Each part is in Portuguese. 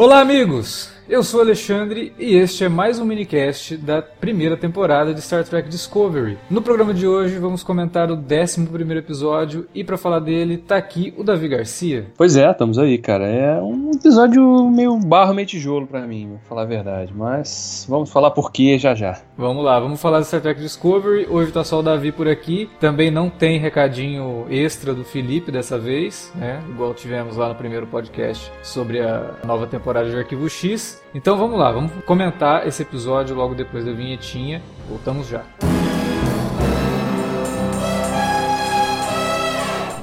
Olá, amigos! Eu sou Alexandre e este é mais um minicast da primeira temporada de Star Trek Discovery. No programa de hoje vamos comentar o 11 episódio e para falar dele tá aqui o Davi Garcia. Pois é, estamos aí, cara. É um episódio meio barro, meio tijolo para mim, pra falar a verdade. Mas vamos falar por quê já já. Vamos lá, vamos falar de Star Trek Discovery. Hoje tá só o Davi por aqui. Também não tem recadinho extra do Felipe dessa vez, né? Igual tivemos lá no primeiro podcast sobre a nova temporada de Arquivo X. Então vamos lá, vamos comentar esse episódio logo depois da vinhetinha. Voltamos já.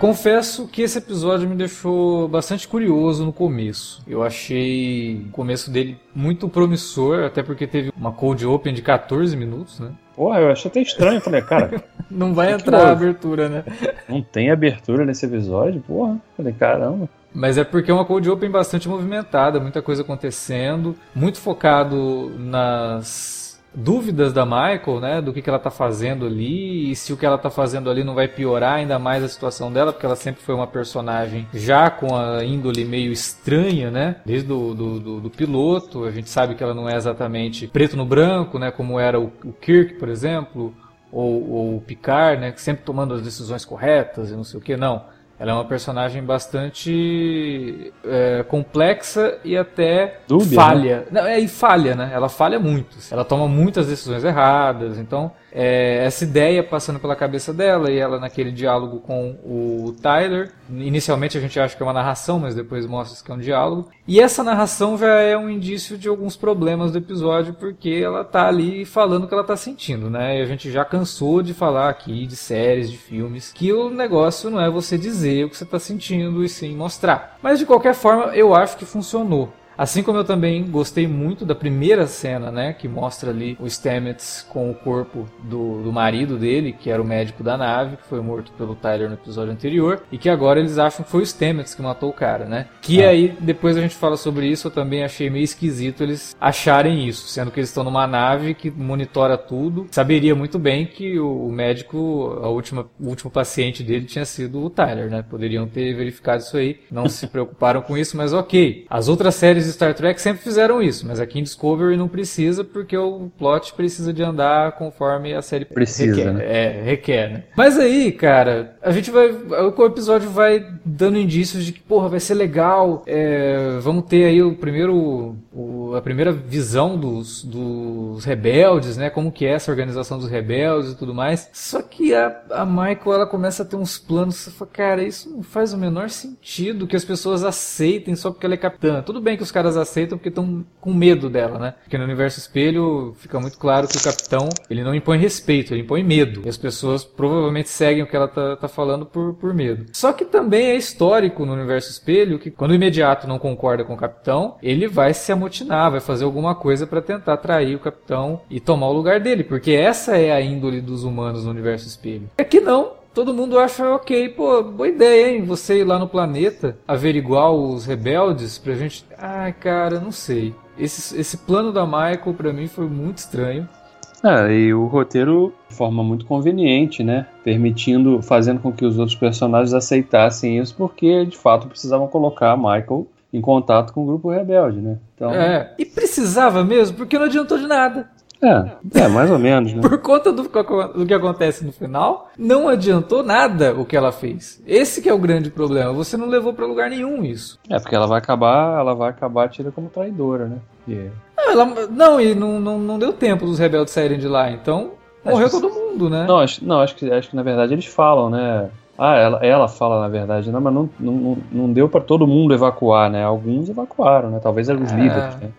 Confesso que esse episódio me deixou bastante curioso no começo. Eu achei o começo dele muito promissor, até porque teve uma cold open de 14 minutos, né? Porra, eu achei até estranho. Falei, cara. não vai entrar a abertura, né? Não tem abertura nesse episódio? Porra. Falei, caramba. Mas é porque é uma cold open bastante movimentada, muita coisa acontecendo, muito focado nas dúvidas da Michael, né, do que, que ela está fazendo ali e se o que ela está fazendo ali não vai piorar ainda mais a situação dela, porque ela sempre foi uma personagem já com a índole meio estranha, né, desde o do, do, do piloto, a gente sabe que ela não é exatamente preto no branco, né, como era o, o Kirk, por exemplo, ou, ou o Picard, né, sempre tomando as decisões corretas e não sei o que, não. Ela é uma personagem bastante é, complexa e até Dúbia, falha. Né? Não, é, e falha, né? Ela falha muito. Ela toma muitas decisões erradas. Então, é, essa ideia passando pela cabeça dela e ela naquele diálogo com o Tyler. Inicialmente a gente acha que é uma narração, mas depois mostra que é um diálogo. E essa narração já é um indício de alguns problemas do episódio, porque ela tá ali falando o que ela tá sentindo, né? E a gente já cansou de falar aqui de séries, de filmes, que o negócio não é você dizer o que você tá sentindo e sim mostrar. Mas de qualquer forma, eu acho que funcionou. Assim como eu também gostei muito da primeira cena, né, que mostra ali o Stamets com o corpo do, do marido dele, que era o médico da nave, que foi morto pelo Tyler no episódio anterior, e que agora eles acham que foi o Stamets que matou o cara, né? Que ah. aí, depois a gente fala sobre isso, eu também achei meio esquisito eles acharem isso, sendo que eles estão numa nave que monitora tudo. Saberia muito bem que o, o médico, a última, o último paciente dele tinha sido o Tyler, né? Poderiam ter verificado isso aí, não se preocuparam com isso, mas ok. As outras séries Star Trek sempre fizeram isso, mas aqui em Discovery não precisa porque o plot precisa de andar conforme a série precisa, requer. Né? É, requer, né? Mas aí, cara, a gente vai. O episódio vai dando indícios de que, porra, vai ser legal. É, vamos ter aí o primeiro. O, a primeira visão dos, dos rebeldes, né? Como que é essa organização dos rebeldes e tudo mais. Só que a, a Michael ela começa a ter uns planos. Você fala, cara, isso não faz o menor sentido que as pessoas aceitem só porque ela é capitã. Tudo bem que os caras aceitam porque estão com medo dela, né? Porque no universo espelho fica muito claro que o capitão ele não impõe respeito, ele impõe medo. E as pessoas provavelmente seguem o que ela tá, tá falando por, por medo. Só que também é histórico no universo espelho que quando o imediato não concorda com o capitão, ele vai se amotinar, vai fazer alguma coisa para tentar atrair o capitão e tomar o lugar dele, porque essa é a índole dos humanos no universo espelho. É que não, todo mundo acha ok, pô, boa ideia, hein? Você ir lá no planeta averiguar os rebeldes pra gente. Ai, cara, não sei. Esse, esse plano da Michael pra mim foi muito estranho. É, e o roteiro de forma muito conveniente, né? Permitindo, fazendo com que os outros personagens aceitassem isso, porque de fato precisavam colocar a Michael em contato com o grupo rebelde, né? Então... É, e precisava mesmo, porque não adiantou de nada. É, é mais ou menos, né? Por conta do, do, que acontece no final, não adiantou nada o que ela fez. Esse que é o grande problema. Você não levou para lugar nenhum isso. É, porque ela vai acabar, ela vai acabar tida como traidora, né? Yeah. Não, ela, não, e não, não, não deu tempo dos rebeldes saírem de lá, então morreu todo mundo, né? Não, acho, não acho, que, acho que na verdade eles falam, né? Ah, ela, ela fala na verdade, não, mas não, não, não deu para todo mundo evacuar, né? Alguns evacuaram, né? Talvez eram os é... líderes, né?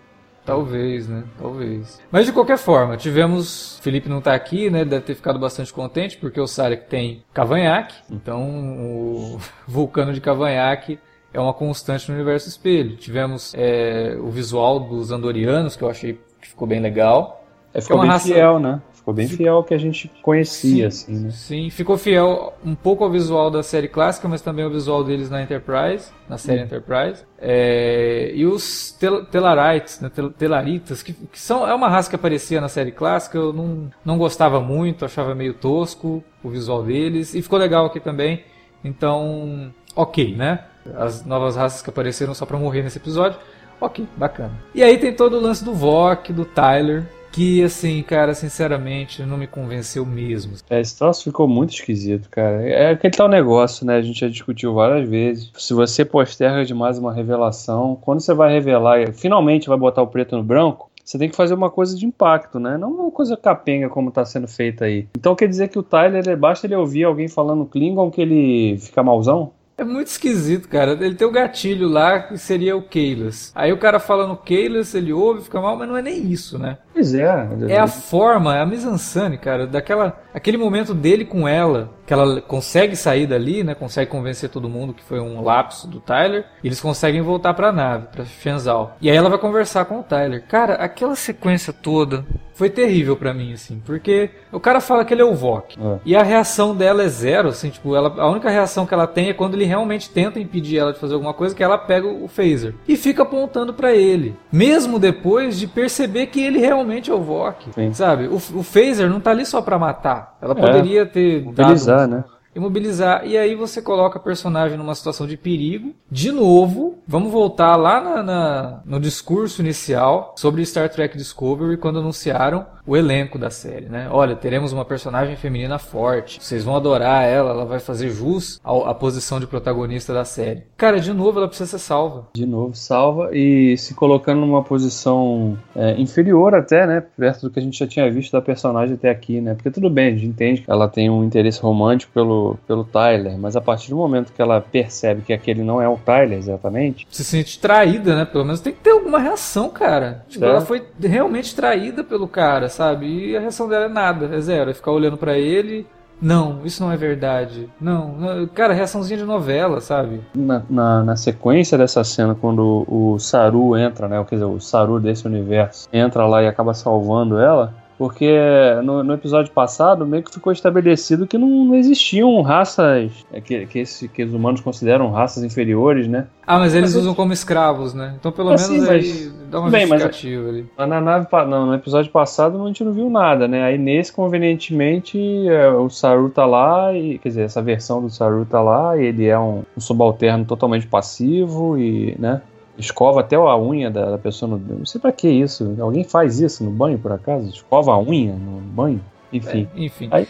Talvez, né? Talvez. Mas de qualquer forma, tivemos. Felipe não tá aqui, né? Deve ter ficado bastante contente, porque o Sarek tem cavanhaque. Então, o vulcano de cavanhaque é uma constante no universo espelho. Tivemos é, o visual dos Andorianos, que eu achei que ficou bem legal. É, ficou é bem raça... fiel, né? Ficou bem fiel ao que a gente conhecia, sim, assim, né? Sim, ficou fiel um pouco ao visual da série clássica, mas também ao visual deles na Enterprise, na série hum. Enterprise. É, e os tel Telarites, né, tel Telaritas, que, que, são, é uma raça que aparecia na série clássica, eu não, não gostava muito, achava meio tosco o visual deles, e ficou legal aqui também. Então, ok, né? As novas raças que apareceram só pra morrer nesse episódio. Ok, bacana. E aí tem todo o lance do Vok, do Tyler, que assim, cara, sinceramente, não me convenceu mesmo. É, esse troço ficou muito esquisito, cara. É aquele tal negócio, né? A gente já discutiu várias vezes. Se você posterga demais uma revelação, quando você vai revelar, finalmente vai botar o preto no branco, você tem que fazer uma coisa de impacto, né? Não uma coisa capenga como está sendo feita aí. Então quer dizer que o Tyler, basta ele ouvir alguém falando Klingon que ele fica malzão? É muito esquisito, cara. Ele tem o gatilho lá que seria o Keylas. Aí o cara fala no Keylas, ele ouve, fica mal, mas não é nem isso, né? Pois é. É a forma, é a mise-en-scène, cara, daquela aquele momento dele com ela, que ela consegue sair dali, né? Consegue convencer todo mundo que foi um lapso do Tyler, e eles conseguem voltar para a nave, para Fenzal. E aí ela vai conversar com o Tyler. Cara, aquela sequência toda foi terrível para mim, assim, porque o cara fala que ele é o Vok. É. E a reação dela é zero, assim, tipo, ela, a única reação que ela tem é quando ele realmente tenta impedir ela de fazer alguma coisa, que ela pega o phaser e fica apontando para ele. Mesmo depois de perceber que ele realmente é o Vok. Sabe? O, o phaser não tá ali só para matar. Ela é. poderia ter. Mobilizar, dado, né? Imobilizar. E aí você coloca a personagem numa situação de perigo. De novo, vamos voltar lá na, na, no discurso inicial sobre Star Trek Discovery, quando anunciaram o elenco da série, né? Olha, teremos uma personagem feminina forte, vocês vão adorar ela, ela vai fazer jus à, posição de protagonista da série. Cara, de novo ela precisa ser salva. De novo, salva e se colocando numa posição é, inferior até, né? Perto do que a gente já tinha visto da personagem até aqui, né? Porque tudo bem, a gente entende que ela tem um interesse romântico pelo, pelo Tyler, mas a partir do momento que ela percebe que aquele não é o Tyler exatamente. Se sente traída, né? Pelo menos tem que ter alguma reação, cara. Tipo, é. ela foi realmente traída pelo cara, sabe? sabe? E a reação dela é nada, é zero. É ficar olhando para ele. Não, isso não é verdade. Não, não, cara, reaçãozinha de novela, sabe? Na, na, na, sequência dessa cena, quando o, o Saru entra, né? Quer dizer, o Saru desse universo entra lá e acaba salvando ela. Porque no, no, episódio passado meio que ficou estabelecido que não, não existiam raças é, que, que, esse, que, os humanos consideram raças inferiores, né? Ah, mas eles mas usam como escravos, né? Então pelo assim, menos aí dá uma bem, justificativa ali. Na nave, não, no episódio passado a gente não viu nada, né? Aí nesse, convenientemente, é, o Saru tá lá, e, quer dizer, essa versão do Saru tá lá, e ele é um, um subalterno totalmente passivo e, né? Escova até a unha da, da pessoa no. Não sei pra que isso. Alguém faz isso no banho, por acaso? Escova a unha no banho? Enfim. É, enfim. Aí,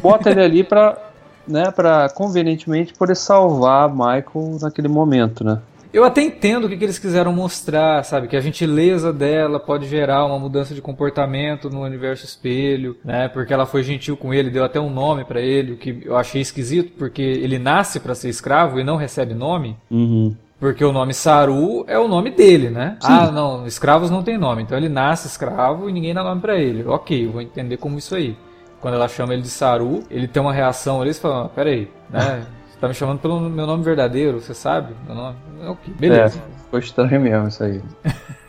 bota ele ali pra, né, pra convenientemente poder salvar Michael naquele momento, né? Eu até entendo o que, que, eles quiseram mostrar, sabe? Que a gentileza dela pode gerar uma mudança de comportamento no universo espelho, né? Porque ela foi gentil com ele, deu até um nome para ele, o que eu achei esquisito, porque ele nasce para ser escravo e não recebe nome. Uhum. Porque o nome Saru é o nome dele, né? Sim. Ah, não, escravos não tem nome. Então ele nasce escravo e ninguém dá nome para ele. Ok, eu vou entender como isso aí. Quando ela chama ele de Saru, ele tem uma reação ali e fala, ah, peraí, né? Você tá me chamando pelo meu nome verdadeiro, você sabe? Meu nome? Ok, beleza. É, ficou estranho mesmo isso aí.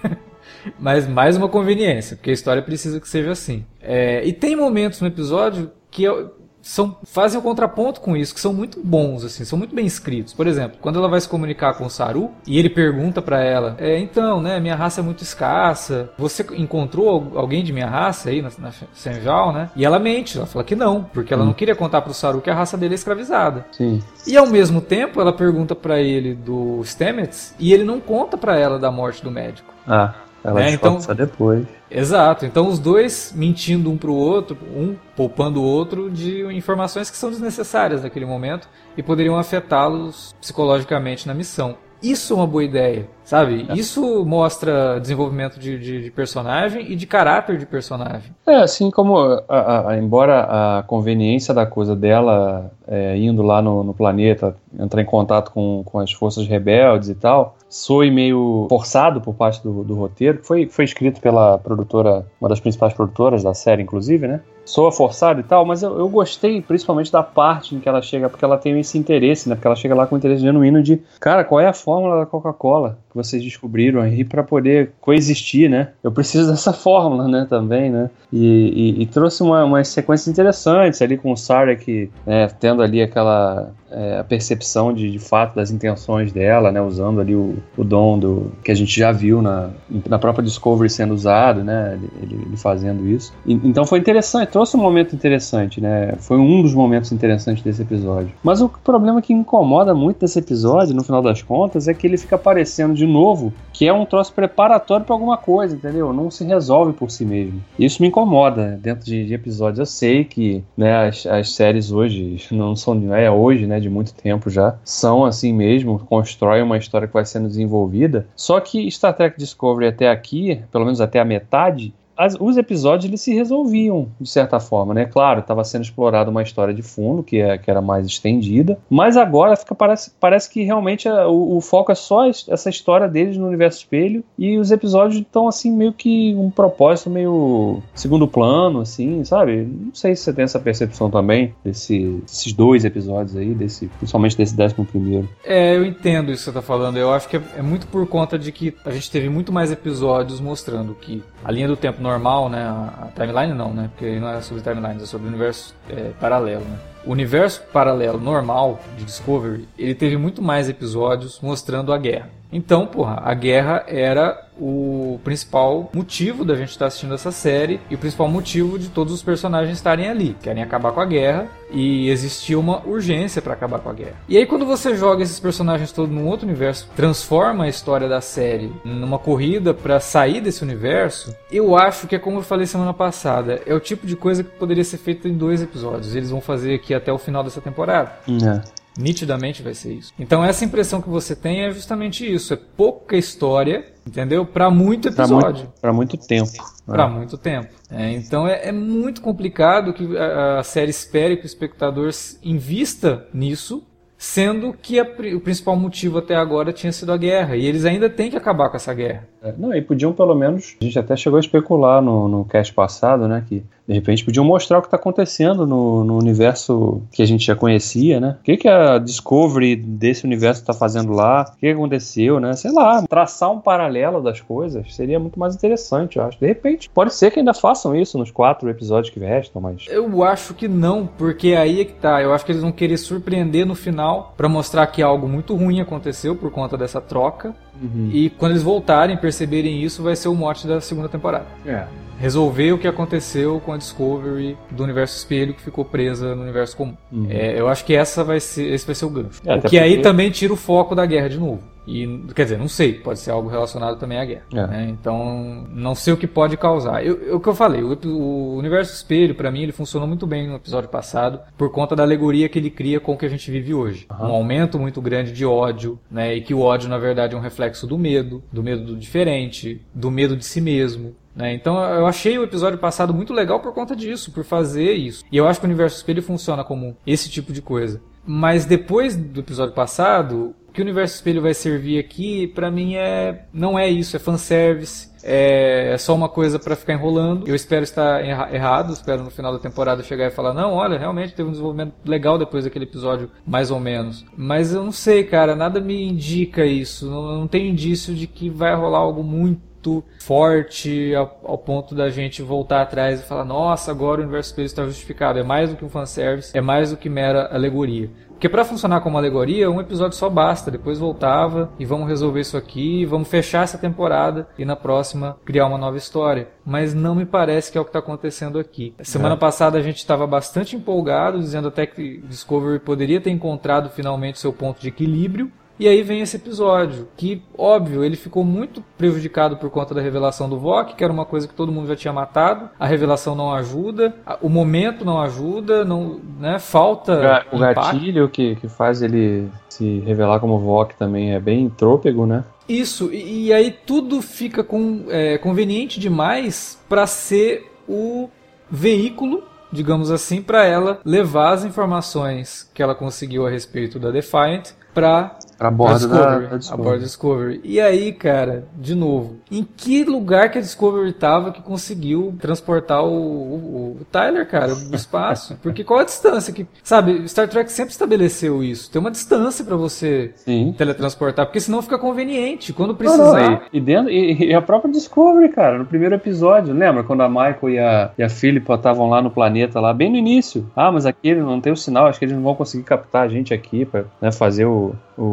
Mas mais uma conveniência, porque a história precisa que seja assim. É, e tem momentos no episódio que eu, são, fazem o contraponto com isso, que são muito bons, assim, são muito bem escritos. Por exemplo, quando ela vai se comunicar com o Saru e ele pergunta para ela: é, então, né, minha raça é muito escassa, você encontrou alguém de minha raça aí na, na Senjal, né? E ela mente, ela fala que não, porque ela hum. não queria contar pro Saru que a raça dele é escravizada. Sim. E ao mesmo tempo, ela pergunta para ele do Stamets e ele não conta para ela da morte do médico. Ah. Ela né? então só depois. Exato. Então os dois mentindo um pro outro, um poupando o outro de informações que são desnecessárias naquele momento e poderiam afetá-los psicologicamente na missão. Isso é uma boa ideia, sabe? É. Isso mostra desenvolvimento de, de, de, personagem e de caráter de personagem. É, assim como, a, a, embora a conveniência da coisa dela é, indo lá no, no, planeta, entrar em contato com, com as forças rebeldes e tal, soe meio forçado por parte do, do roteiro, que foi, foi escrito pela produtora, uma das principais produtoras da série, inclusive, né? soa forçado e tal, mas eu, eu, gostei principalmente da parte em que ela chega, porque ela tem esse interesse, né? Porque ela chega lá com interesse genuíno de, cara, qual é a fórmula da Coca-Cola vocês descobriram aí para poder coexistir, né? Eu preciso dessa fórmula, né? Também, né? E, e, e trouxe uma, umas sequências interessantes ali com o Sarek né, tendo ali aquela é, a percepção de, de fato das intenções dela, né, usando ali o, o dom do que a gente já viu na, na própria Discovery sendo usado, né, ele, ele fazendo isso. E, então foi interessante, trouxe um momento interessante, né, foi um dos momentos interessantes desse episódio. Mas o problema que incomoda muito desse episódio, no final das contas, é que ele fica aparecendo de novo que é um troço preparatório para alguma coisa, entendeu? Não se resolve por si mesmo. Isso me incomoda dentro de, de episódios. Eu sei que né, as, as séries hoje não são é hoje, né, de muito tempo já, são assim mesmo, constroem uma história que vai sendo desenvolvida. Só que Star Trek Discovery até aqui, pelo menos até a metade, as, os episódios eles se resolviam de certa forma, né? Claro, estava sendo explorada uma história de fundo que, é, que era mais estendida, mas agora fica parece, parece que realmente a, o, o, foco é só essa história deles no universo espelho e os episódios estão assim meio que um propósito meio segundo plano, assim, sabe? Não sei se você tem essa percepção também desse, desses dois episódios aí, desse, principalmente desse décimo primeiro. É, eu entendo isso que você está falando. Eu acho que é, é muito por conta de que a gente teve muito mais episódios mostrando que a linha do tempo normal, né? A, timeline não, né? Porque não é sobre timelines, é sobre o universo é, paralelo, né? O universo paralelo normal de Discovery, ele teve muito mais episódios mostrando a guerra. Então, porra, a guerra era o principal motivo da gente estar assistindo essa série e o principal motivo de todos os personagens estarem ali. Querem acabar com a guerra e existia uma urgência para acabar com a guerra. E aí, quando você joga esses personagens todos num outro universo, transforma a história da série numa corrida para sair desse universo, eu acho que é como eu falei semana passada: é o tipo de coisa que poderia ser feita em dois episódios. Eles vão fazer aqui até o final dessa temporada. É. Nitidamente vai ser isso. Então essa impressão que você tem é justamente isso. É pouca história, entendeu? Para muito episódio. Para muito, muito, tempo. Para é. muito tempo. É, então é, é, muito complicado que a, a, série espere que o espectador invista nisso sendo que a, o principal motivo até agora tinha sido a guerra, e eles ainda têm que acabar com essa guerra. É, não, e podiam pelo menos, a gente até chegou a especular no, no cast passado, né, que de repente podiam mostrar o que está acontecendo no, no, universo que a gente já conhecia, né? O que, que a Discovery desse universo está fazendo lá? O que, que, aconteceu, né? Sei lá, traçar um paralelo das coisas seria muito mais interessante, eu acho. De repente, pode ser que ainda façam isso nos quatro episódios que restam, mas. Eu acho que não, porque aí é que tá. Eu acho que eles vão querer surpreender no final para mostrar que algo muito ruim aconteceu por conta dessa troca. Uhum. E quando eles voltarem, perceberem isso, vai ser o mote da segunda temporada. É resolver o que aconteceu com a Discovery do universo espelho que ficou presa no universo comum. Uhum. É, eu acho que essa vai ser, esse vai ser o gancho. É, o que porque... aí também tira o foco da guerra de novo. E, quer dizer, não sei, pode ser algo relacionado também à guerra. É. Né? Então, não sei o que pode causar. Eu, o que eu falei, o, o universo espelho, para mim, ele funcionou muito bem no episódio passado, por conta da alegoria que ele cria com o que a gente vive hoje. Uhum. Um aumento muito grande de ódio, né? E que o ódio, na verdade, é um reflexo do medo, do medo do diferente, do medo de si mesmo. Né? Então eu achei o episódio passado muito legal por conta disso, por fazer isso. E eu acho que o universo espelho funciona como esse tipo de coisa. Mas depois do episódio passado, que o universo espelho vai servir aqui, para mim é não é isso, é fanservice. É, é só uma coisa para ficar enrolando. Eu espero estar errado, espero no final da temporada chegar e falar: não, olha, realmente teve um desenvolvimento legal depois daquele episódio, mais ou menos. Mas eu não sei, cara, nada me indica isso. Não, não tem indício de que vai rolar algo muito muito forte ao, ao, ponto da gente voltar atrás e falar: nossa, agora o universo espelho está justificado. É mais do que um fanservice, é mais do que mera alegoria. Porque para funcionar como alegoria, um episódio só basta. Depois voltava e vamos resolver isso aqui, vamos fechar essa temporada e na próxima criar uma nova história. Mas não me parece que é o que está acontecendo aqui. Semana é. passada a gente estava bastante empolgado, dizendo até que Discovery poderia ter encontrado finalmente seu ponto de equilíbrio E aí vem esse episódio, que, óbvio, ele ficou muito prejudicado por conta da revelação do Vok, que era uma coisa que todo mundo já tinha matado. A revelação não ajuda, o momento não ajuda, não, né, falta. O gatilho que, que faz ele se revelar como Vok também é bem trôpego, né? Isso, e, e aí tudo fica com, é, conveniente demais para ser o veículo digamos assim, para ela levar as informações que ela conseguiu a respeito da Defiant para a bordo da, da Discovery. A bordo da Discovery. E aí, cara, de novo, em que lugar que a Discovery tava que conseguiu transportar o, o, o Tyler, cara, do espaço? Porque qual a distância que, sabe, Star Trek sempre estabeleceu isso. Tem uma distância para você Sim. teletransportar, porque senão fica conveniente quando precisar. Não, não, e, dentro, e, e, a própria Discovery, cara, no primeiro episódio, lembra quando a Michael e a, e a Philippa estavam lá no planeta lá, bem no início. Ah, mas aqui não tem o sinal, acho que eles não vão conseguir captar a gente aqui para né, fazer o, o,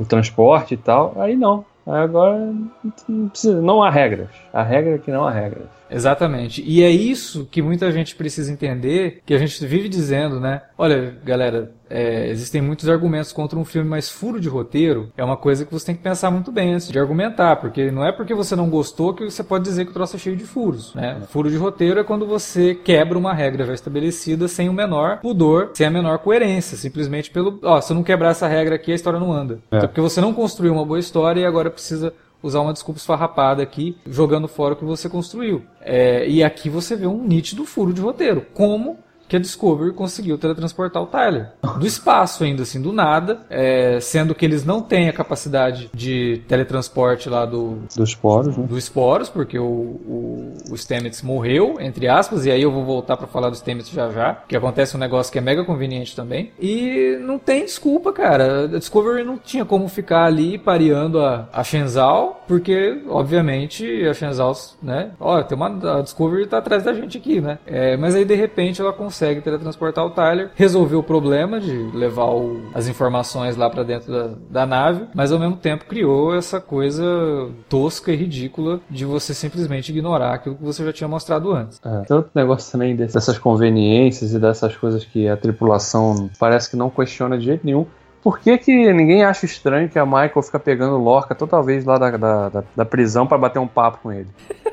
o transporte e tal. Aí não. Aí agora não, precisa, não há regras. A regra é que não há regras. Exatamente. E é isso que muita gente precisa entender, que a gente vive dizendo, né? Olha, galera, é, existem muitos argumentos contra um filme, mas furo de roteiro é uma coisa que você tem que pensar muito bem antes de argumentar, porque não é porque você não gostou que você pode dizer que o troço é cheio de furos, né? Furo de roteiro é quando você quebra uma regra já estabelecida sem o menor pudor, sem a menor coerência, simplesmente pelo, ó, se eu não quebrar essa regra aqui, a história não anda. É. Então, porque você não construiu uma boa história e agora precisa usar uma desculpa esfarrapada aqui, jogando fora o que você construiu. É, e aqui você vê um nítido furo de roteiro. Como que a Discovery conseguiu teletransportar o Tyler. Do espaço ainda, assim, do nada, é, sendo que eles não têm a capacidade de teletransporte lá do... Dos esporos, né? Dos esporos, porque o, o, o Stamets morreu, entre aspas, e aí eu vou voltar para falar do Stamets já já, que acontece um negócio que é mega conveniente também. E não tem desculpa, cara. A Discovery não tinha como ficar ali pareando a, a Shenzhou, porque, obviamente, a Shenzhou, né? Olha, tem uma... A Discovery tá atrás da gente aqui, né? É, mas aí, de repente, ela consegue consegue teletransportar o Tyler, resolveu o problema de levar o, as informações lá para dentro da, da nave, mas ao mesmo tempo criou essa coisa tosca e ridícula de você simplesmente ignorar aquilo que você já tinha mostrado antes. É, tem outro negócio também dessas conveniências e dessas coisas que a tripulação parece que não questiona de jeito nenhum. Por que, que ninguém acha estranho que a Michael fica pegando Lorca toda vez lá da, da, da, prisão para bater um papo com ele?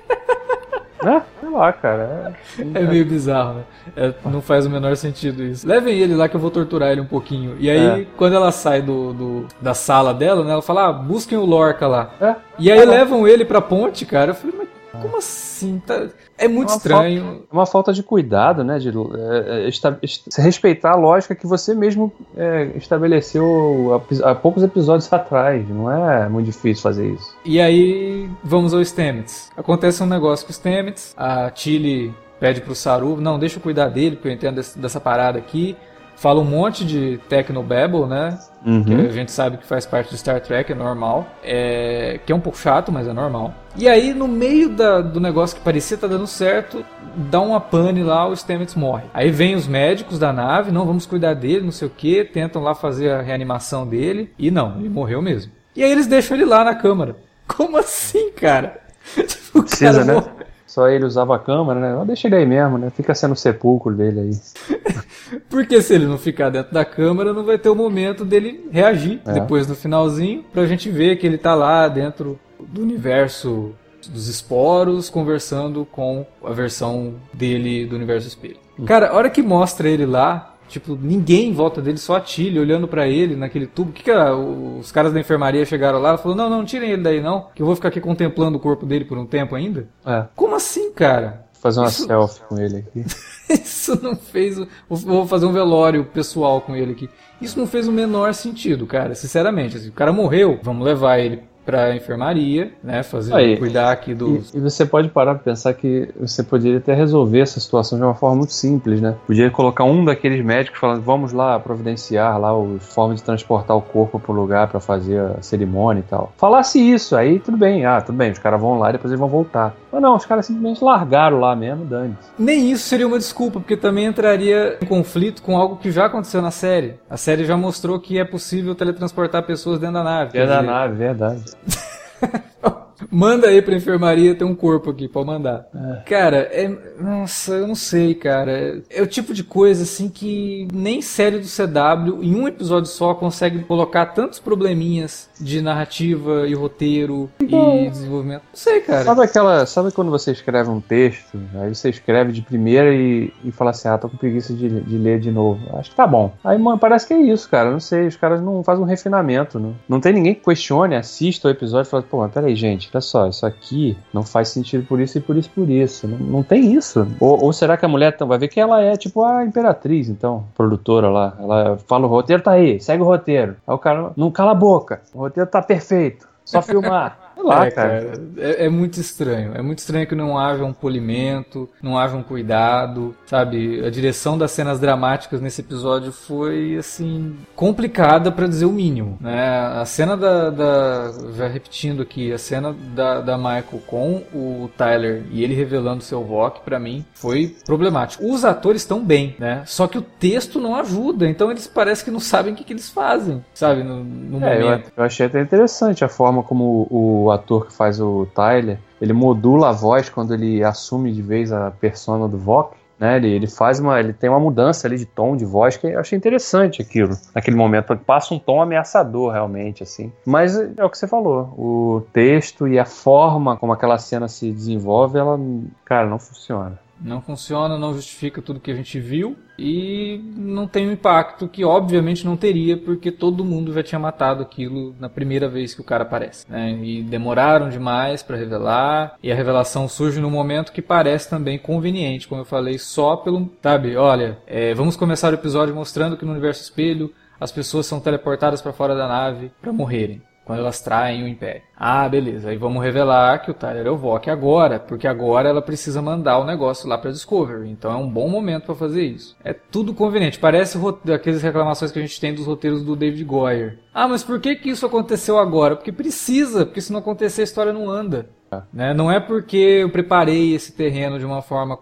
É, sei lá, cara. É, é meio bizarro, né? É, não faz o menor sentido isso. Levem ele lá que eu vou torturar ele um pouquinho. E aí, é. quando ela sai do, do, da sala dela, né? Ela fala, ah, busquem o Lorca lá. É. E aí levam ele pra ponte, cara. Eu falei, mas como assim? Tá... É muito é estranho. Falta, é uma falta de cuidado, né? De é, é, respeitar a lógica que você mesmo é, estabeleceu há, há, poucos episódios atrás. Não é muito difícil fazer isso. E aí, vamos ao Stamets. Acontece um negócio com o Stamets. A Tilly pede pro Saru, não, deixa eu cuidar dele, porque eu entendo dessa parada aqui fala um monte de Technobabble, né? Uhum. Que a gente sabe que faz parte do Star Trek, é normal. É... Que é um pouco chato, mas é normal. E aí, no meio da, do negócio que parecia estar tá dando certo, dá uma pane lá, o Stamets morre. Aí vem os médicos da nave, não, vamos cuidar dele, não sei o que, tentam lá fazer a reanimação dele, e não, ele morreu mesmo. E aí eles deixam ele lá na câmara. Como assim, cara? Tipo, Precisa, né? Morre. Só ele usava a câmera, né? Deixa ele aí mesmo, né? Fica sendo o sepulcro dele aí. Porque se ele não ficar dentro da câmera, não vai ter o momento dele reagir é. depois do finalzinho, pra gente ver que ele tá lá dentro do universo dos esporos, conversando com a versão dele do universo espelho. Cara, a hora que mostra ele lá, Tipo, ninguém em volta dele, só a Tilly olhando para ele naquele tubo. O que, que era? Os caras da enfermaria chegaram lá e falou: Não, não, tirem ele daí não, que eu vou ficar aqui contemplando o corpo dele por um tempo ainda. É. Como assim, cara? Vou fazer uma Isso... selfie com ele aqui. Isso não fez. Vou fazer um velório pessoal com ele aqui. Isso não fez o menor sentido, cara. Sinceramente, assim, o cara morreu, vamos levar ele para enfermaria, né, fazer Aí, cuidar aqui dos e, e, você pode parar para pensar que você poderia até resolver essa situação de uma forma muito simples, né? Podia colocar um daqueles médicos falando, vamos lá providenciar lá os formas de transportar o corpo para o lugar para fazer a cerimônia e tal. Falasse isso, aí tudo bem, ah, tudo bem, os caras vão lá e depois eles vão voltar. Mas não, os caras simplesmente largaram lá mesmo, dane -se. Nem isso seria uma desculpa, porque também entraria em conflito com algo que já aconteceu na série. A série já mostrou que é possível teletransportar pessoas dentro da nave. Dentro da nave, verdade. Manda aí pra enfermaria, tem um corpo aqui, pode mandar. É. Cara, é. Nossa, eu não sei, cara. É o tipo de coisa assim que nem série do CW, em um episódio só, consegue colocar tantos probleminhas de narrativa e roteiro então, e desenvolvimento. Não sei, cara. Sabe aquela. Sabe quando você escreve um texto, aí você escreve de primeira e, e fala assim, ah, tô com preguiça de, de ler de novo. Acho que tá bom. Aí, mano, parece que é isso, cara. Não sei, os caras não fazem um refinamento. Não, não tem ninguém que questione, assista o episódio e fala, pô, mas peraí, gente, olha só, isso aqui não faz sentido por isso e por isso por isso. Não, não tem isso. Ou, ou será que a mulher vai ver que ela é tipo a imperatriz, então, produtora lá. Ela fala, o roteiro tá aí, segue o roteiro. Aí o cara, não cala a boca, o roteiro tá perfeito, só filmar. Lá, é, cara. É, é, muito estranho. É muito estranho que não haja um polimento, não haja um cuidado, sabe? A direção das cenas dramáticas nesse episódio foi, assim, complicada para dizer o mínimo, né? A cena da, da, já repetindo aqui, a cena da, da Michael com o Tyler e ele revelando seu VOC, para mim, foi problemático. Os atores estão bem, né? Só que o texto não ajuda, então eles parecem que não sabem o que, que eles fazem, sabe? No, no é, momento. Eu, eu achei até interessante a forma como o ator que faz o Tyler, ele modula a voz quando ele assume de vez a persona do Vok. Né, ele, ele faz uma. Ele tem uma mudança ali de tom de voz que eu achei interessante aquilo. Naquele momento, passa um tom ameaçador, realmente, assim. Mas é o que você falou. O texto e a forma como aquela cena se desenvolve, ela, cara, não funciona. Não funciona, não justifica tudo que a gente viu e não tem o um impacto que obviamente não teria porque todo mundo já tinha matado aquilo na primeira vez que o cara aparece. Né? E demoraram demais para revelar e a revelação surge num momento que parece também conveniente, como eu falei, só pelo, sabe, olha, é, vamos começar o episódio mostrando que no universo espelho as pessoas são teleportadas para fora da nave para morrerem quando elas traem o Império. Ah, beleza. Aí vamos revelar que o Tyler é o Vok agora, porque agora ela precisa mandar o negócio lá para Discovery. Então é um bom momento para fazer isso. É tudo conveniente. Parece aquelas reclamações que a gente tem dos roteiros do David Goyer. Ah, mas por que que isso aconteceu agora? Porque precisa, porque se não acontecer a história não anda. Né? Não é porque eu preparei esse terreno de uma forma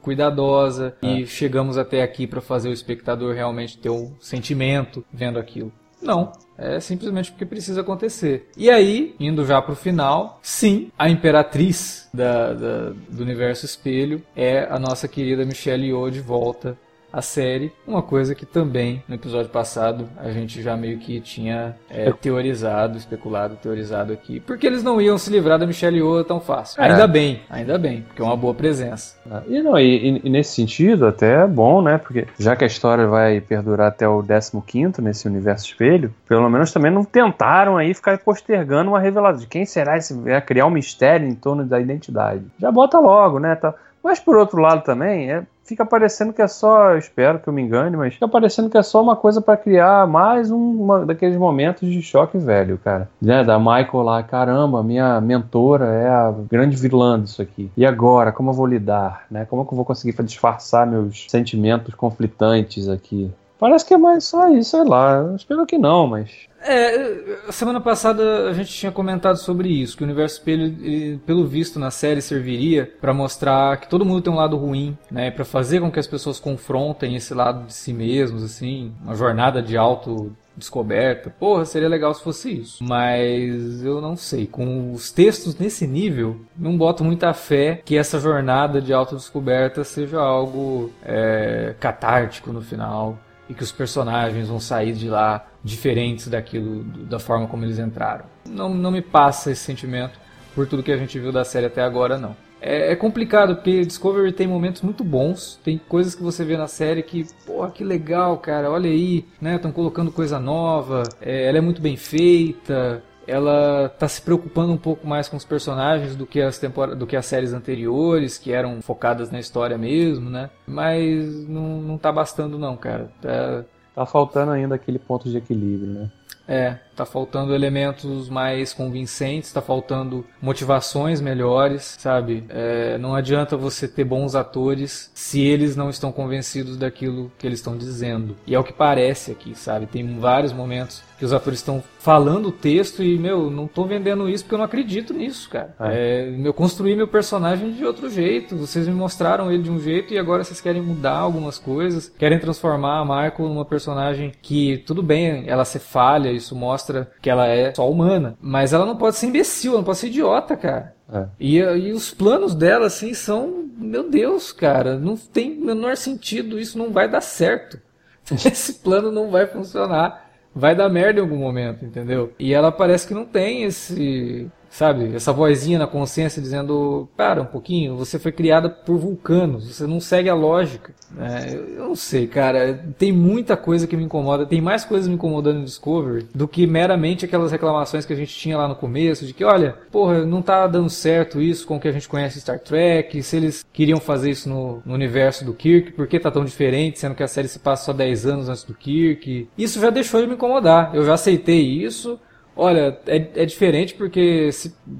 cuidadosa é. e chegamos até aqui para fazer o espectador realmente ter um sentimento vendo aquilo. Não. É simplesmente porque precisa acontecer. E aí, indo já pro final, sim, a imperatriz da, da, do universo espelho é a nossa querida Michelle Yeoh de volta a série. Uma coisa que também no episódio passado a gente já meio que tinha é, teorizado, especulado, teorizado aqui. Porque eles não iam se livrar da Michelle Yeoh tão fácil. É. Ainda bem, ainda bem, porque é uma boa presença. Ah, e, não, e, e, nesse sentido até é bom, né? Porque já que a história vai perdurar até o 15 nesse universo espelho, pelo menos também não tentaram aí ficar postergando uma revelação de quem será esse. É criar um mistério em torno da identidade. Já bota logo, né? Tá. Mas por outro lado também, é, fica parecendo que é só, espero que eu me engane, mas fica parecendo que é só uma coisa para criar mais um uma daqueles momentos de choque velho, cara. Né? Da Michael lá, caramba, minha mentora é a grande vilã disso aqui. E agora, como eu vou lidar, né? Como é que eu vou conseguir disfarçar meus sentimentos conflitantes aqui? Parece que é mais só isso, sei lá. Espero que não, mas é, semana passada a gente tinha comentado sobre isso, que o universo espelho, ele, pelo visto na série, serviria para mostrar que todo mundo tem um lado ruim, né, para fazer com que as pessoas confrontem esse lado de si mesmos, assim, uma jornada de auto descoberta. Porra, seria legal se fosse isso. Mas eu não sei. Com os textos nesse nível, não boto muita fé que essa jornada de autodescoberta seja algo é, catártico no final e que os personagens vão sair de lá diferentes daquilo, da forma como eles entraram. Não, não me passa esse sentimento por tudo que a gente viu da série até agora, não. É, é complicado, porque Discovery tem momentos muito bons, tem coisas que você vê na série que, porra, que legal, cara, olha aí, né, estão colocando coisa nova, é, ela é muito bem feita, ela tá se preocupando um pouco mais com os personagens do que as do que as séries anteriores, que eram focadas na história mesmo, né? Mas não, não tá bastando não, cara. Tá... tá faltando ainda aquele ponto de equilíbrio, né? É, tá faltando elementos mais convincentes, tá faltando motivações melhores, sabe? É, não adianta você ter bons atores se eles não estão convencidos daquilo que eles estão dizendo. E é o que parece aqui, sabe? Tem vários momentos que os atores estão falando o texto e, meu, não tô vendendo isso porque eu não acredito nisso, cara. É. É, eu construí meu personagem de outro jeito, vocês me mostraram ele de um jeito e agora vocês querem mudar algumas coisas, querem transformar a Michael numa personagem que, tudo bem, ela se falha isso mostra que ela é só humana. Mas ela não pode ser imbecil, ela não pode ser idiota, cara. É. E, e os planos dela, assim, são. Meu Deus, cara, não tem menor sentido, isso não vai dar certo. Esse plano não vai funcionar. Vai dar merda em algum momento, entendeu? E ela parece que não tem esse sabe? Essa vozinha na consciência dizendo: para um pouquinho, você foi criada por vulcanos, você não segue a lógica. É, eu não sei, cara. Tem muita coisa que me incomoda, tem mais coisas me incomodando no Discovery do que meramente aquelas reclamações que a gente tinha lá no começo, de que, olha, porra, não tá dando certo isso com o que a gente conhece Star Trek, se eles queriam fazer isso no, no universo do Kirk, por que tá tão diferente, sendo que a série se passa só 10 anos antes do Kirk? Isso já deixou de me incomodar. Eu já aceitei isso. Olha, é, é diferente porque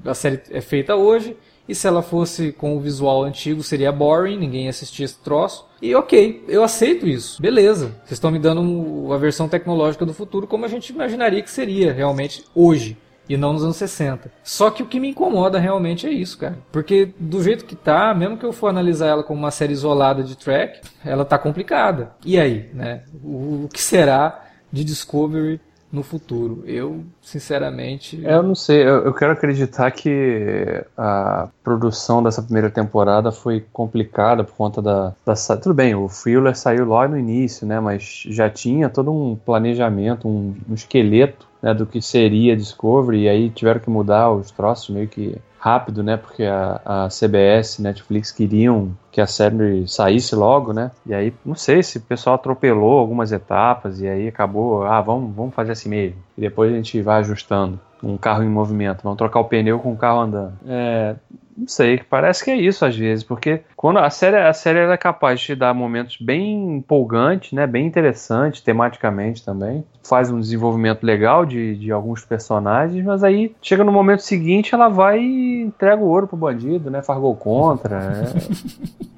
a série é feita hoje e se ela fosse com o visual antigo seria boring, ninguém assistia esse troço. E ok, eu aceito isso, beleza. Vocês estão me dando a versão tecnológica do futuro como a gente imaginaria que seria realmente hoje. E não nos anos 60. Só que o que me incomoda realmente é isso, cara. Porque do jeito que tá, mesmo que eu for analisar ela como uma série isolada de track, ela tá complicada. E aí, né? O, o que será de Discovery no futuro. Eu, sinceramente. Eu não sei, eu, eu, quero acreditar que a produção dessa primeira temporada foi complicada por conta da. da tudo bem, o thriller saiu logo no início, né? Mas já tinha todo um planejamento, um, um esqueleto né, do que seria Discovery, e aí tiveram que mudar os troços meio que rápido, né? Porque a, a CBS, Netflix queriam que a série saísse logo, né? E aí, não sei se o pessoal atropelou algumas etapas e aí acabou, ah, vamos, vamos fazer assim mesmo. E depois a gente vai ajustando um carro em movimento, vamos trocar o pneu com o carro andando. É, não sei, parece que é isso às vezes, porque quando a série, a série é capaz de te dar momentos bem empolgantes, né, bem interessantes tematicamente também, faz um desenvolvimento legal de, de alguns personagens, mas aí chega no momento seguinte ela vai e entrega o ouro pro bandido, né, faz gol contra. É...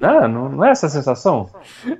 não, não, não é essa a sensação?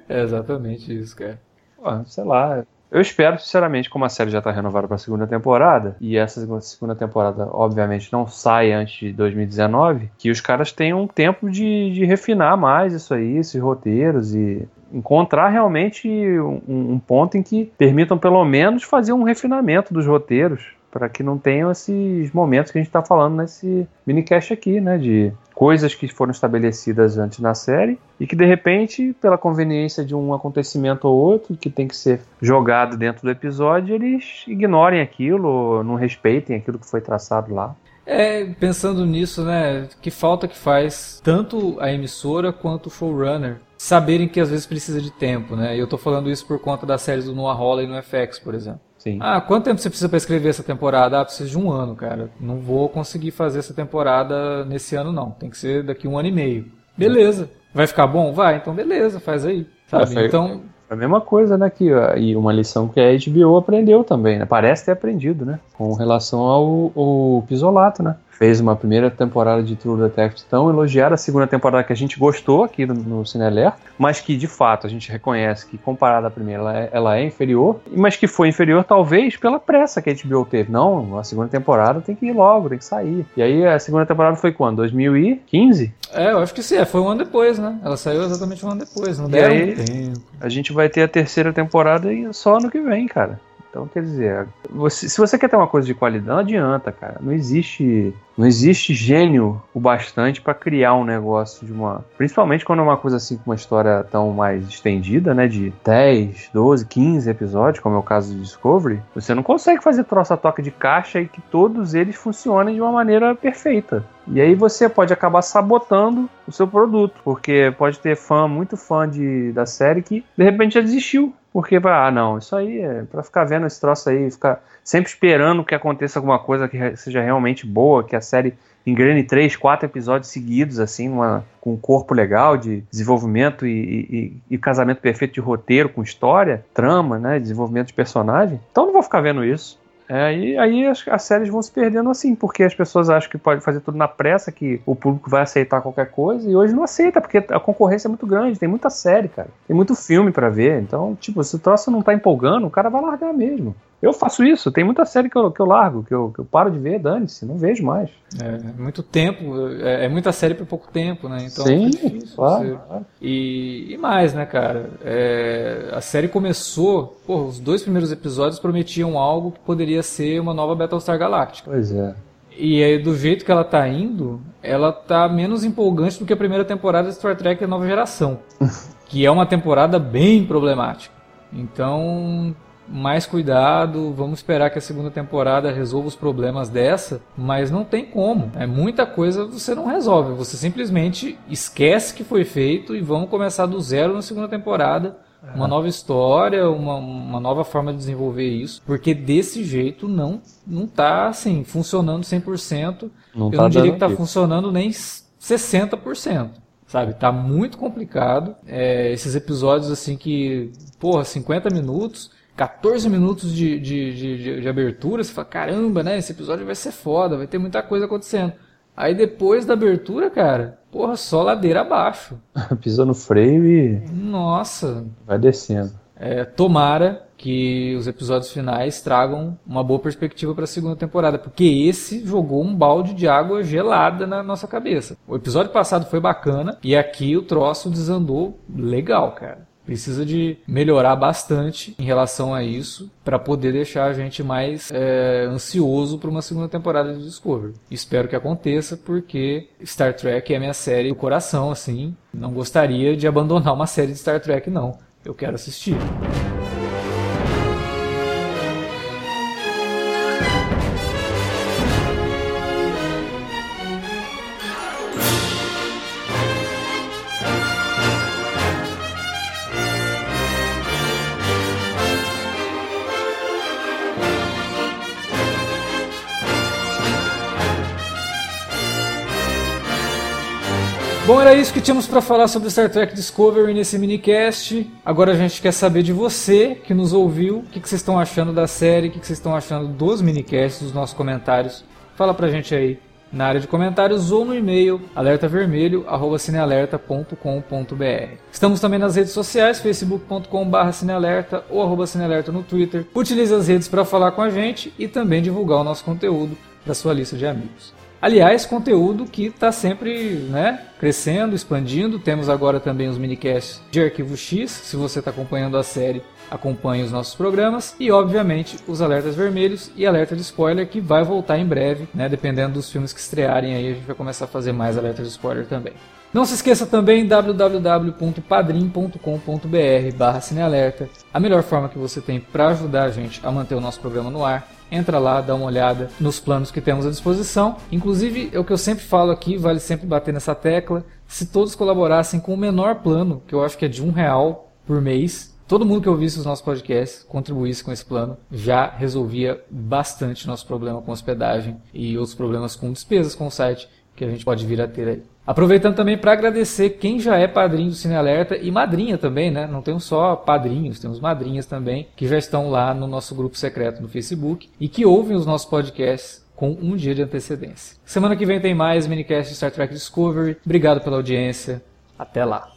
É exatamente isso, cara. Pô, sei lá, eu espero, sinceramente, como a série já está renovada para a segunda temporada, e essa segunda temporada, obviamente, não sai antes de 2019, que os caras tenham tempo de, de refinar mais isso aí, esses roteiros e encontrar realmente um, um ponto em que permitam, pelo menos, fazer um refinamento dos roteiros para que não tenham esses momentos que a gente está falando nesse minicast aqui, né? De coisas que foram estabelecidas antes na série e que de repente, pela conveniência de um acontecimento ou outro que tem que ser jogado dentro do episódio, eles ignorem aquilo, não respeitem aquilo que foi traçado lá. É, pensando nisso, né? Que falta que faz tanto a emissora quanto o showrunner saberem que às vezes precisa de tempo, né? E eu tô falando isso por conta das séries do Noah Hawley no FX, por exemplo. Sim. Ah, quanto tempo você precisa para escrever essa temporada? Ah, precisa de um ano, cara. Não vou conseguir fazer essa temporada nesse ano, não. Tem que ser daqui um ano e meio. Beleza. Vai ficar bom? Vai, então beleza, faz aí. Sabe? É, então. A mesma coisa, né? Que, e uma lição que a HBO aprendeu também, né? Parece ter aprendido, né? Com relação ao, ao pisolato, né? Fez uma primeira temporada de True Detective tão elogiada, a segunda temporada que a gente gostou aqui no, no Cineler, mas que de fato a gente reconhece que comparada à primeira ela é, ela é, inferior, mas que foi inferior talvez pela pressa que a HBO teve. Não, a segunda temporada tem que ir logo, tem que sair. E aí a segunda temporada foi quando? 2015? É, eu acho que sim, é, foi um ano depois, né? Ela saiu exatamente um ano depois, não e aí, tempo. A gente vai ter a terceira temporada só ano que vem, cara. Então, quer dizer, você, se você quer ter uma coisa de qualidade, não adianta, cara. Não existe, não existe gênio o bastante para criar um negócio de uma. Principalmente quando é uma coisa assim com uma história tão mais estendida, né? De 10, 12, 15 episódios, como é o caso de Discovery. Você não consegue fazer troça toque de caixa e que todos eles funcionem de uma maneira perfeita. E aí você pode acabar sabotando o seu produto, porque pode ter fã, muito fã de, da série que de repente já desistiu porque, ah, não, isso aí é pra ficar vendo esse troço aí, ficar sempre esperando que aconteça alguma coisa que seja realmente boa, que a série engrene três, quatro episódios seguidos, assim, uma, com um corpo legal de desenvolvimento e, e, e, casamento perfeito de roteiro com história, trama, né, desenvolvimento de personagem. Então não vou ficar vendo isso. É, e aí as, as, séries vão se perdendo assim, porque as pessoas acham que pode fazer tudo na pressa, que o público vai aceitar qualquer coisa, e hoje não aceita, porque a concorrência é muito grande, tem muita série, cara. Tem muito filme para ver. Então, tipo, se o troço não tá empolgando, o cara vai largar mesmo. Eu faço isso, tem muita série que eu, que eu largo, que eu, que eu paro de ver, dane-se, não vejo mais. É, muito tempo, é, é muita série por pouco tempo, né? Então Sim, é difícil claro, você- claro. E, e mais, né, cara? É, a série começou, pô, os dois primeiros episódios prometiam algo que poderia ser uma nova Battlestar Galactica. Pois é. E aí, do jeito que ela tá indo, ela tá menos empolgante do que a primeira temporada de Star Trek Nova Geração. que é uma temporada bem problemática. Então, mais cuidado, vamos esperar que a segunda temporada resolva os problemas dessa, mas não tem como. É muita coisa você não resolve, você simplesmente esquece que foi feito e vamos começar do zero na segunda temporada. Uma nova história, uma, uma nova forma de desenvolver isso, porque desse jeito não não tá assim funcionando 100%. Não Eu tá não diria que tá aqui. funcionando nem 60%. Sabe, tá muito complicado. É, esses episódios assim que, porra, 50 minutos, 14 minutos de, de, de, de- abertura, você fala, caramba, né? Esse episódio vai ser foda, vai ter muita coisa acontecendo. Aí depois da abertura, cara, porra, só ladeira abaixo. Pisa no freio e Nossa, vai descendo. é, tomara que os episódios finais tragam uma boa perspectiva para a segunda temporada, porque esse jogou um balde de água gelada na nossa cabeça. O episódio passado foi bacana e aqui o troço desandou legal, cara. Precisa de melhorar bastante em relação a isso para poder deixar a gente mais é, ansioso para uma segunda temporada de Discovery. Espero que aconteça porque Star Trek é minha série do coração, assim. Não gostaria de abandonar uma série de Star Trek, não. Eu quero assistir. Era isso que tínhamos para falar sobre Star Trek Discovery nesse minicast. Agora a gente quer saber de você que nos ouviu, o que, que vocês estão achando da série, o que, que vocês estão achando dos minicasts, dos nossos comentários. Fala pra gente aí na área de comentários ou no e-mail alertavermelho@cinealerta.com.br. Estamos também nas redes sociais, facebook.com/cinealerta ou arroba cinealerta no Twitter. Utilize as redes para falar com a gente e também divulgar o nosso conteúdo para sua lista de amigos. Aliás, conteúdo que está sempre né, crescendo, expandindo. Temos agora também os minicasts de Arquivo X. Se você está acompanhando a série, acompanhe os nossos programas. E, obviamente, os alertas vermelhos e alerta de spoiler, que vai voltar em breve. Né, dependendo dos filmes que estrearem aí, a gente vai começar a fazer mais alertas de spoiler também. Não se esqueça também www.padrim.com.br barra cinealerta, a melhor forma que você tem para ajudar a gente a manter o nosso programa no ar. Entra lá, dá uma olhada nos planos que temos à disposição. Inclusive, é o que eu sempre falo aqui, vale sempre bater nessa tecla. Se todos colaborassem com o menor plano, que eu acho que é de um real por mês, todo mundo que ouvisse os nossos podcasts contribuísse com esse plano, já resolvia bastante nosso problema com hospedagem e outros problemas com despesas com o site que a gente pode vir a ter aí. Aproveitando também para agradecer quem já é padrinho do Cine Alerta e madrinha também, né? Não temos só padrinhos, temos madrinhas também que já estão lá no nosso grupo secreto no Facebook e que ouvem os nossos podcasts com um dia de antecedência. Semana que vem tem mais minicast Star Trek Discovery. Obrigado pela audiência. Até lá.